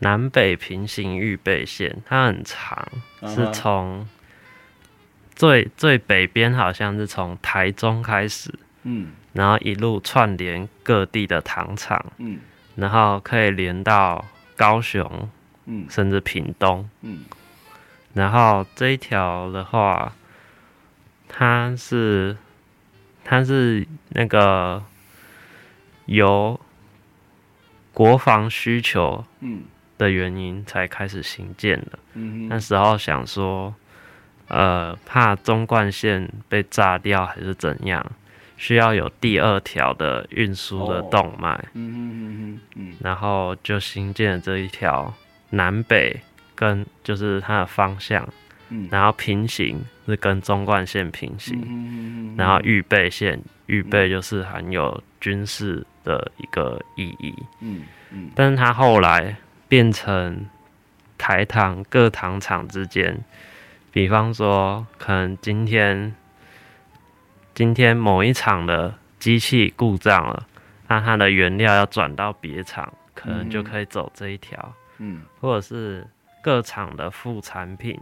南北平行预备线，它很长，是从。最最北边好像是从台中开始，嗯，然后一路串联各地的糖厂，嗯，然后可以连到高雄，嗯，甚至屏东，嗯，然后这一条的话，它是它是那个由国防需求，嗯。的原因才开始兴建的，嗯，那时候想说。呃，怕中冠线被炸掉还是怎样，需要有第二条的运输的动脉。嗯嗯嗯嗯，然后就新建了这一条南北跟就是它的方向，嗯，然后平行是跟中冠线平行，嗯然后预备线预备就是含有军事的一个意义，嗯嗯，但是它后来变成台糖各糖厂之间。比方说，可能今天今天某一场的机器故障了，那它的原料要转到别厂，可能就可以走这一条。嗯，或者是各厂的副产品，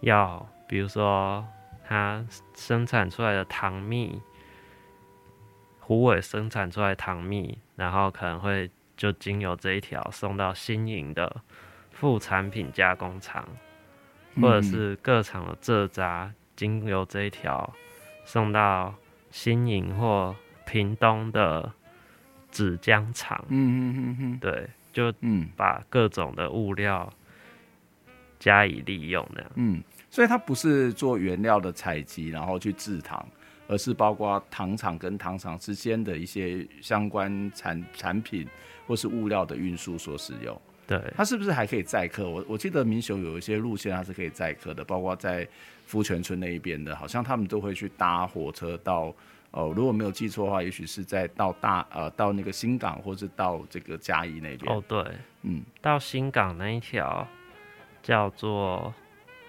要比如说它生产出来的糖蜜，虎尾生产出来的糖蜜，然后可能会就经由这一条送到新营的副产品加工厂。或者是各厂的蔗渣经由这一条送到新营或屏东的纸浆厂，嗯嗯嗯对，就把各种的物料加以利用那样，嗯，所以它不是做原料的采集，然后去制糖，而是包括糖厂跟糖厂之间的一些相关产产品或是物料的运输所使用。对，它是不是还可以载客？我我记得民雄有一些路线它是可以载客的，包括在福泉村那一边的，好像他们都会去搭火车到，哦，如果没有记错的话，也许是在到大呃到那个新港，或是到这个嘉义那边。哦，对，嗯，到新港那一条叫做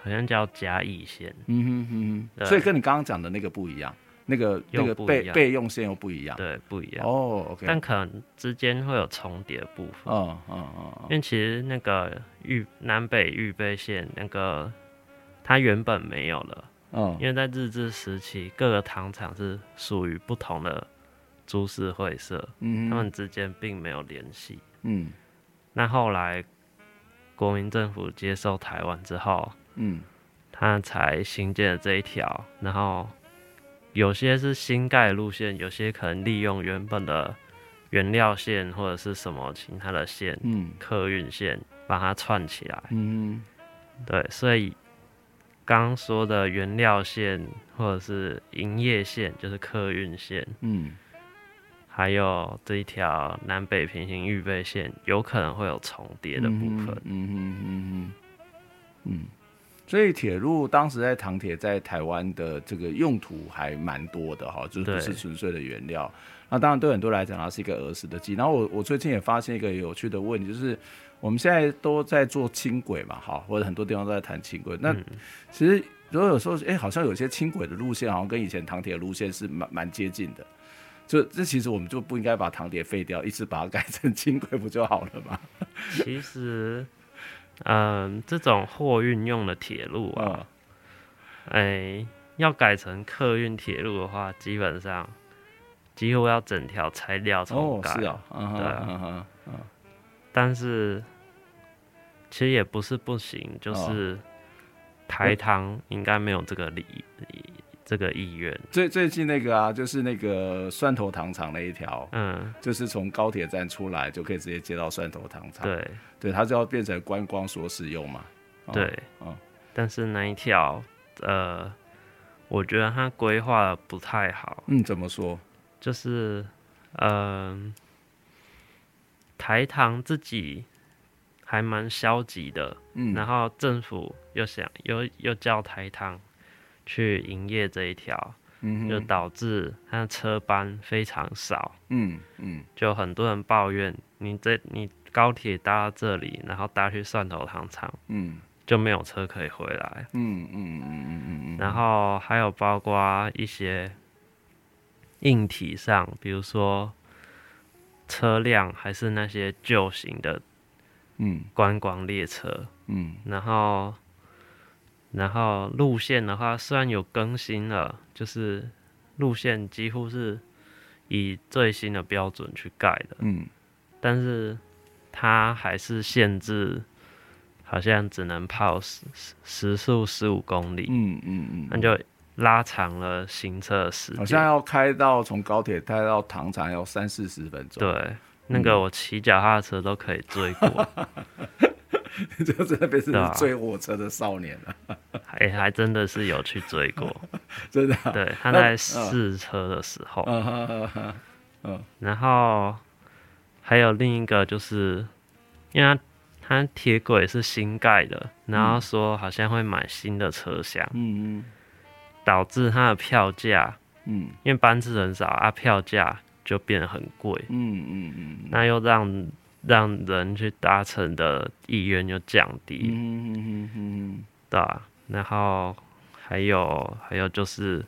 好像叫嘉义线，嗯哼哼哼，所以跟你刚刚讲的那个不一样。那个那个备备用线又不一样，对，不一样。哦。但可能之间会有重叠部分。嗯嗯嗯。因为其实那个预南北预备线那个它原本没有了。嗯。因为在日治时期，各个糖厂是属于不同的株式会社，嗯，他们之间并没有联系。嗯。那后来国民政府接收台湾之后，嗯，他才新建了这一条，然后。有些是新盖路线，有些可能利用原本的原料线或者是什么其他的线，嗯，客运线把它串起来，嗯，对，所以刚说的原料线或者是营业线就是客运线，嗯，还有这一条南北平行预备线有可能会有重叠的部分，嗯嗯嗯嗯嗯。所以铁路当时在糖铁在台湾的这个用途还蛮多的哈，就是不是纯粹的原料。那当然对很多人来讲，它是一个儿时的记忆。然后我我最近也发现一个有趣的问题，就是我们现在都在做轻轨嘛，哈，或者很多地方都在谈轻轨。那其实如果有时候，哎，好像有些轻轨的路线好像跟以前糖铁的路线是蛮蛮接近的。就这其实我们就不应该把糖铁废掉，一直把它改成轻轨不就好了吗？其实。嗯，这种货运用的铁路啊，哎、欸，要改成客运铁路的话，基本上几乎要整条拆掉重改。哦，是啊，嗯、对啊，嗯嗯、但是其实也不是不行，就是台糖应该没有这个理。这个意愿。最最近那个啊，就是那个蒜头糖厂那一条，嗯，就是从高铁站出来就可以直接接到蒜头糖厂，对，对，它就要变成观光所使用嘛，哦、对，嗯，但是那一条，呃，我觉得它规划的不太好，嗯，怎么说？就是，嗯、呃，台糖自己还蛮消极的，嗯，然后政府又想又又叫台糖。去营业这一条，嗯，就导致它的车班非常少，嗯嗯，就很多人抱怨，你这你高铁搭到这里，然后搭去蒜头糖厂，嗯，就没有车可以回来，嗯嗯嗯嗯嗯，然后还有包括一些硬体上，比如说车辆还是那些旧型的，嗯，观光列车，嗯，然后。然后路线的话，虽然有更新了，就是路线几乎是以最新的标准去盖的，嗯，但是它还是限制，好像只能跑时时速十五公里，嗯嗯嗯，那就拉长了行车时间，好像要开到从高铁开到糖厂要三四十分钟，对，那个我骑脚踏车都可以追过。就在那边是追火车的少年啊欸，还真的是有去追过，真的、啊。对，他在试车的时候，嗯嗯，然后还有另一个就是，因为他他铁轨是新盖的，然后说好像会买新的车厢，嗯嗯，导致他的票价，嗯，因为班次很少啊，票价就变得很贵，嗯嗯嗯，那又让。让人去搭乘的意愿就降低，嗯嗯嗯对啊？然后还有还有就是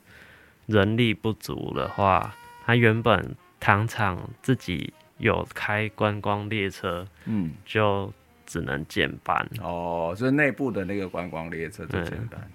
人力不足的话，他原本糖厂自己有开观光列车，嗯，就只能减班。哦，就是内部的那个观光列车就减班。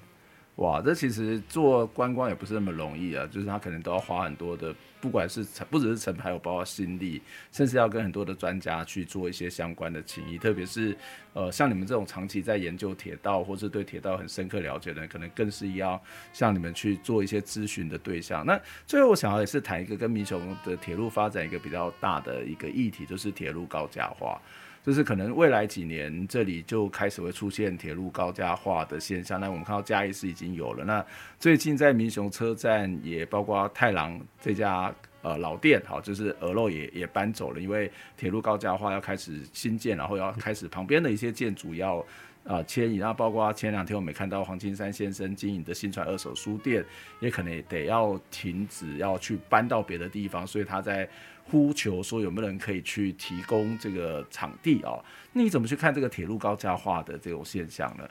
哇，这其实做观光也不是那么容易啊，就是他可能都要花很多的，不管是成不只是成牌，有包括心力，甚至要跟很多的专家去做一些相关的情谊。特别是呃，像你们这种长期在研究铁道，或是对铁道很深刻了解的人，可能更是要向你们去做一些咨询的对象。那最后我想要也是谈一个跟民雄的铁路发展一个比较大的一个议题，就是铁路高架化。就是可能未来几年这里就开始会出现铁路高架化的现象。那我们看到嘉义市已经有了。那最近在民雄车站也包括太郎这家呃老店，好，就是鹅肉也也搬走了，因为铁路高架化要开始新建，然后要开始旁边的一些建筑要啊迁移。然后包括前两天我们看到黄金山先生经营的新传二手书店，也可能也得要停止，要去搬到别的地方，所以他在。呼求说有没有人可以去提供这个场地哦？那你怎么去看这个铁路高架化的这种现象呢？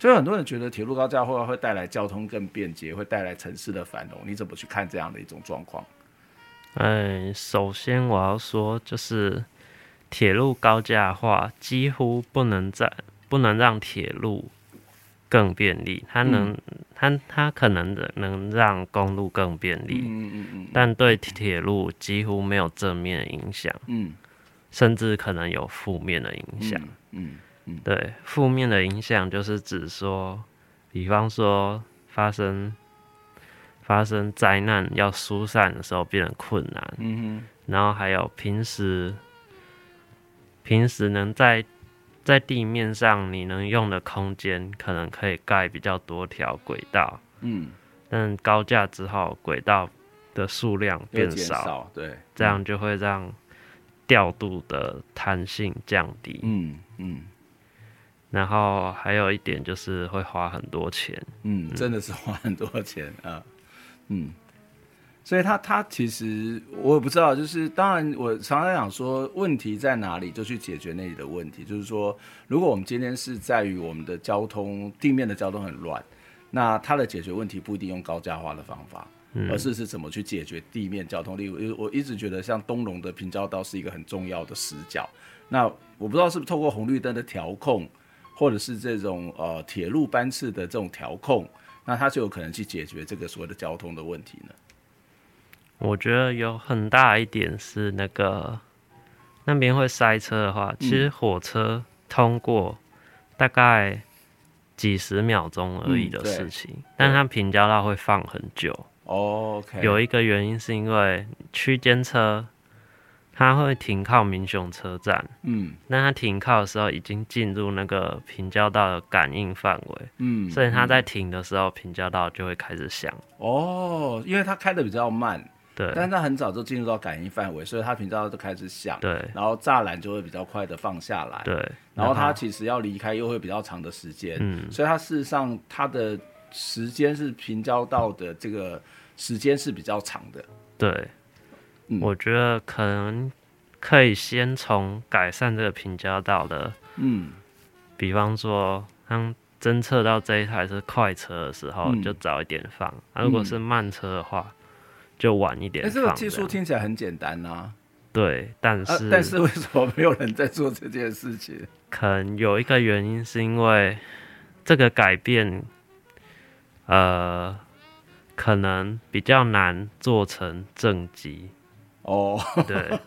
就很多人觉得铁路高架化会带来交通更便捷，会带来城市的繁荣。你怎么去看这样的一种状况？嗯，首先我要说，就是铁路高架化几乎不能在不能让铁路更便利，它能，嗯、它它可能的能让公路更便利，嗯嗯嗯，但对铁路几乎没有正面影响，嗯，甚至可能有负面的影响，嗯嗯，嗯，对，负面的影响就是指说，比方说发生。发生灾难要疏散的时候变得困难，嗯哼，然后还有平时平时能在在地面上你能用的空间，可能可以盖比较多条轨道，嗯，但高架之后轨道的数量变少，少，对，这样就会让调度的弹性降低，嗯嗯，然后还有一点就是会花很多钱，嗯，真的是花很多钱啊。嗯，所以他他其实我也不知道，就是当然我常常想说，问题在哪里就去解决那里的问题。就是说，如果我们今天是在于我们的交通地面的交通很乱，那它的解决问题不一定用高架化的方法，而是是怎么去解决地面交通。例如，我一直觉得像东龙的平交道是一个很重要的死角。那我不知道是不是透过红绿灯的调控，或者是这种呃铁路班次的这种调控。那它就有可能去解决这个所谓的交通的问题呢？我觉得有很大一点是那个那边会塞车的话，其实火车通过大概几十秒钟而已的事情，嗯、但它平交道会放很久。哦，OK。有一个原因是因为区间车。它会停靠民雄车站，嗯，那它停靠的时候已经进入那个平交道的感应范围，嗯，所以它在停的时候，平交道就会开始响。哦，因为它开的比较慢，对，但是它很早就进入到感应范围，所以它平交道就开始响，对，然后栅栏就会比较快的放下来，对，然后它其实要离开又会比较长的时间，嗯，所以它事实上它的时间是平交道的这个时间是比较长的，对。嗯、我觉得可能可以先从改善这个平交道的，嗯，比方说，当侦测到这一台是快车的时候，嗯、就早一点放；啊、如果是慢车的话，就晚一点放。这个技术听起来很简单啊，对，但是、啊、但是为什么没有人在做这件事情？可能有一个原因是因为这个改变，呃，可能比较难做成正极。哦、oh. 对，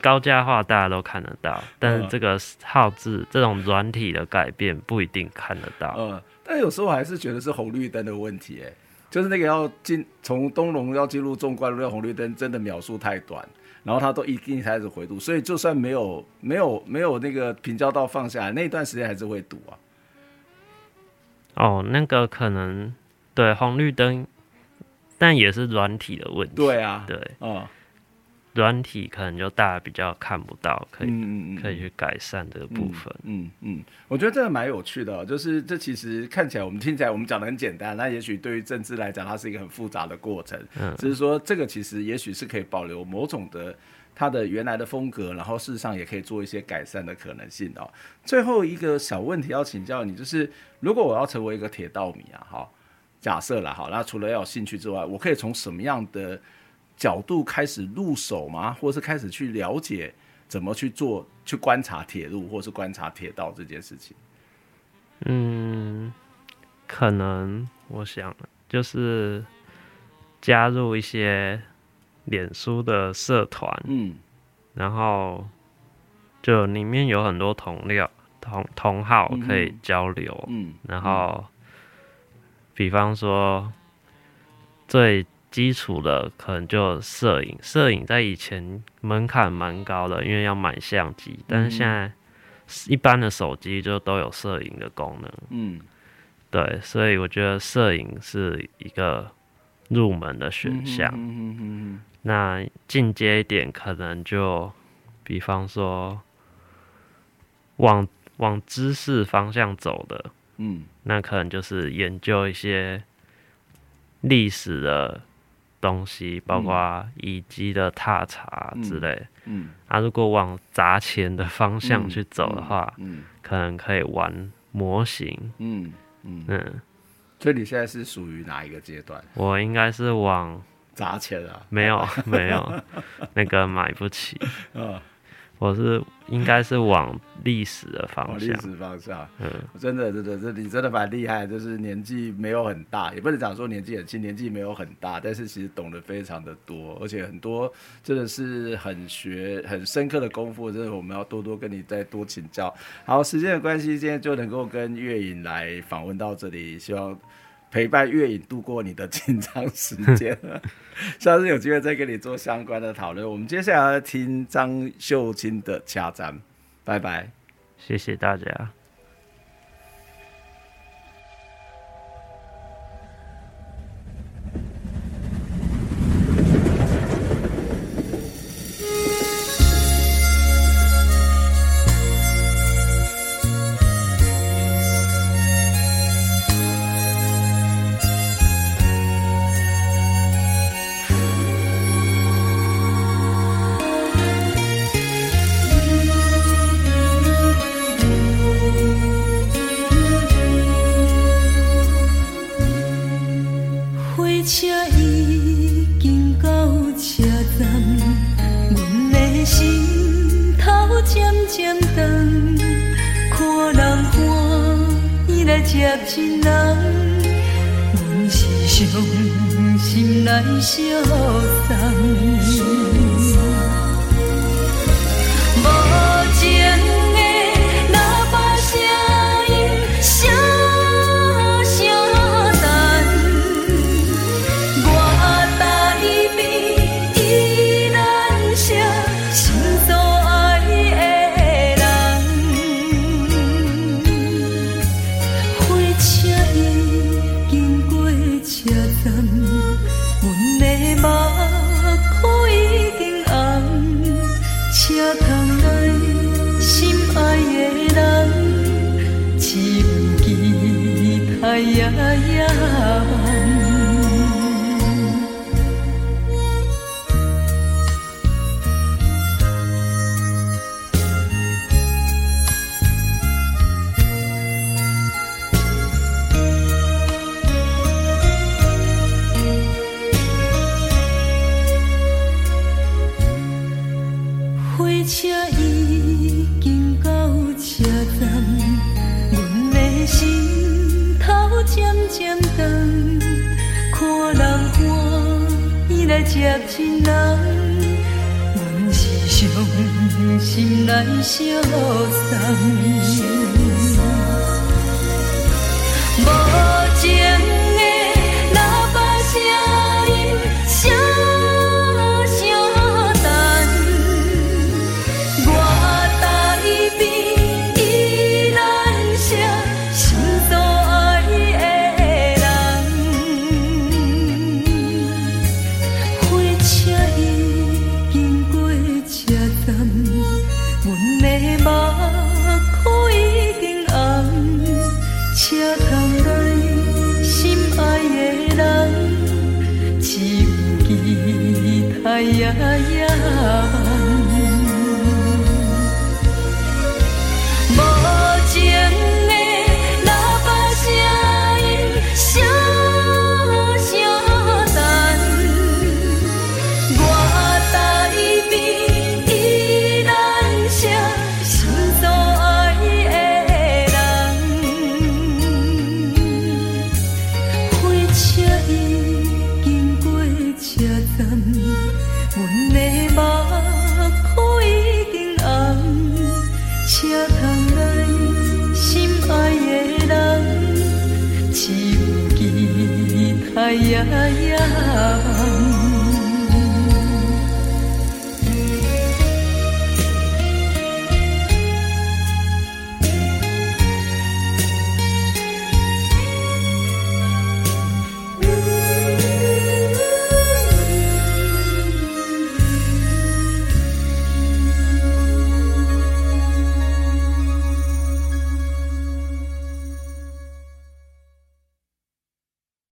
高价化大家都看得到，但是这个号志这种软体的改变不一定看得到。嗯，但有时候我还是觉得是红绿灯的问题，哎，就是那个要进从东龙要进入纵贯路，红绿灯真的秒数太短，然后他都一定开始回堵，所以就算没有没有没有那个平交道放下来，那段时间还是会堵啊。哦，那个可能对红绿灯，但也是软体的问题。对啊，对，嗯。软体可能就大家比较看不到，可以、嗯、可以去改善这个部分。嗯嗯，嗯，我觉得这个蛮有趣的，就是这其实看起来我们听起来我们讲的很简单，那也许对于政治来讲，它是一个很复杂的过程。嗯，只是说这个其实也许是可以保留某种的它的原来的风格，然后事实上也可以做一些改善的可能性哦。最后一个小问题要请教你，就是如果我要成为一个铁道迷啊，哈，假设了好，那除了要有兴趣之外，我可以从什么样的角度开始入手吗？或是开始去了解怎么去做、去观察铁路，或是观察铁道这件事情？嗯，可能我想就是加入一些脸书的社团，嗯，然后就里面有很多同僚、同同好可以交流，嗯，然后比方说最。基础的可能就摄影，摄影在以前门槛蛮高的，因为要买相机，但是现在一般的手机就都有摄影的功能。嗯，对，所以我觉得摄影是一个入门的选项。嗯嗯嗯嗯。那进阶一点，可能就比方说往往知识方向走的，嗯，那可能就是研究一些历史的。东西包括乙基的踏查之类，嗯，啊，如果往砸钱的方向去走的话，嗯，嗯，可能可以玩模型。嗯嗯嗯，所以你现在是属于哪一个阶段？我应该是往砸钱啊？没有没有，那个买不起。嗯 我是应该是往历史的方向，历史方向，嗯，真的，真的，这你真的蛮厉害，就是年纪没有很大，也不能讲说年纪很轻，年纪没有很大，但是其实懂得非常的多，而且很多真的是很学很深刻的功夫，真的我们要多多跟你再多请教。好，时间的关系，今天就能够跟月影来访问到这里，希望。陪伴月影度过你的紧张时间，下次有机会再跟你做相关的讨论。我们接下来要听张秀清的《掐站》，拜拜，谢谢大家。Siêu 接一人，阮是伤心来相送。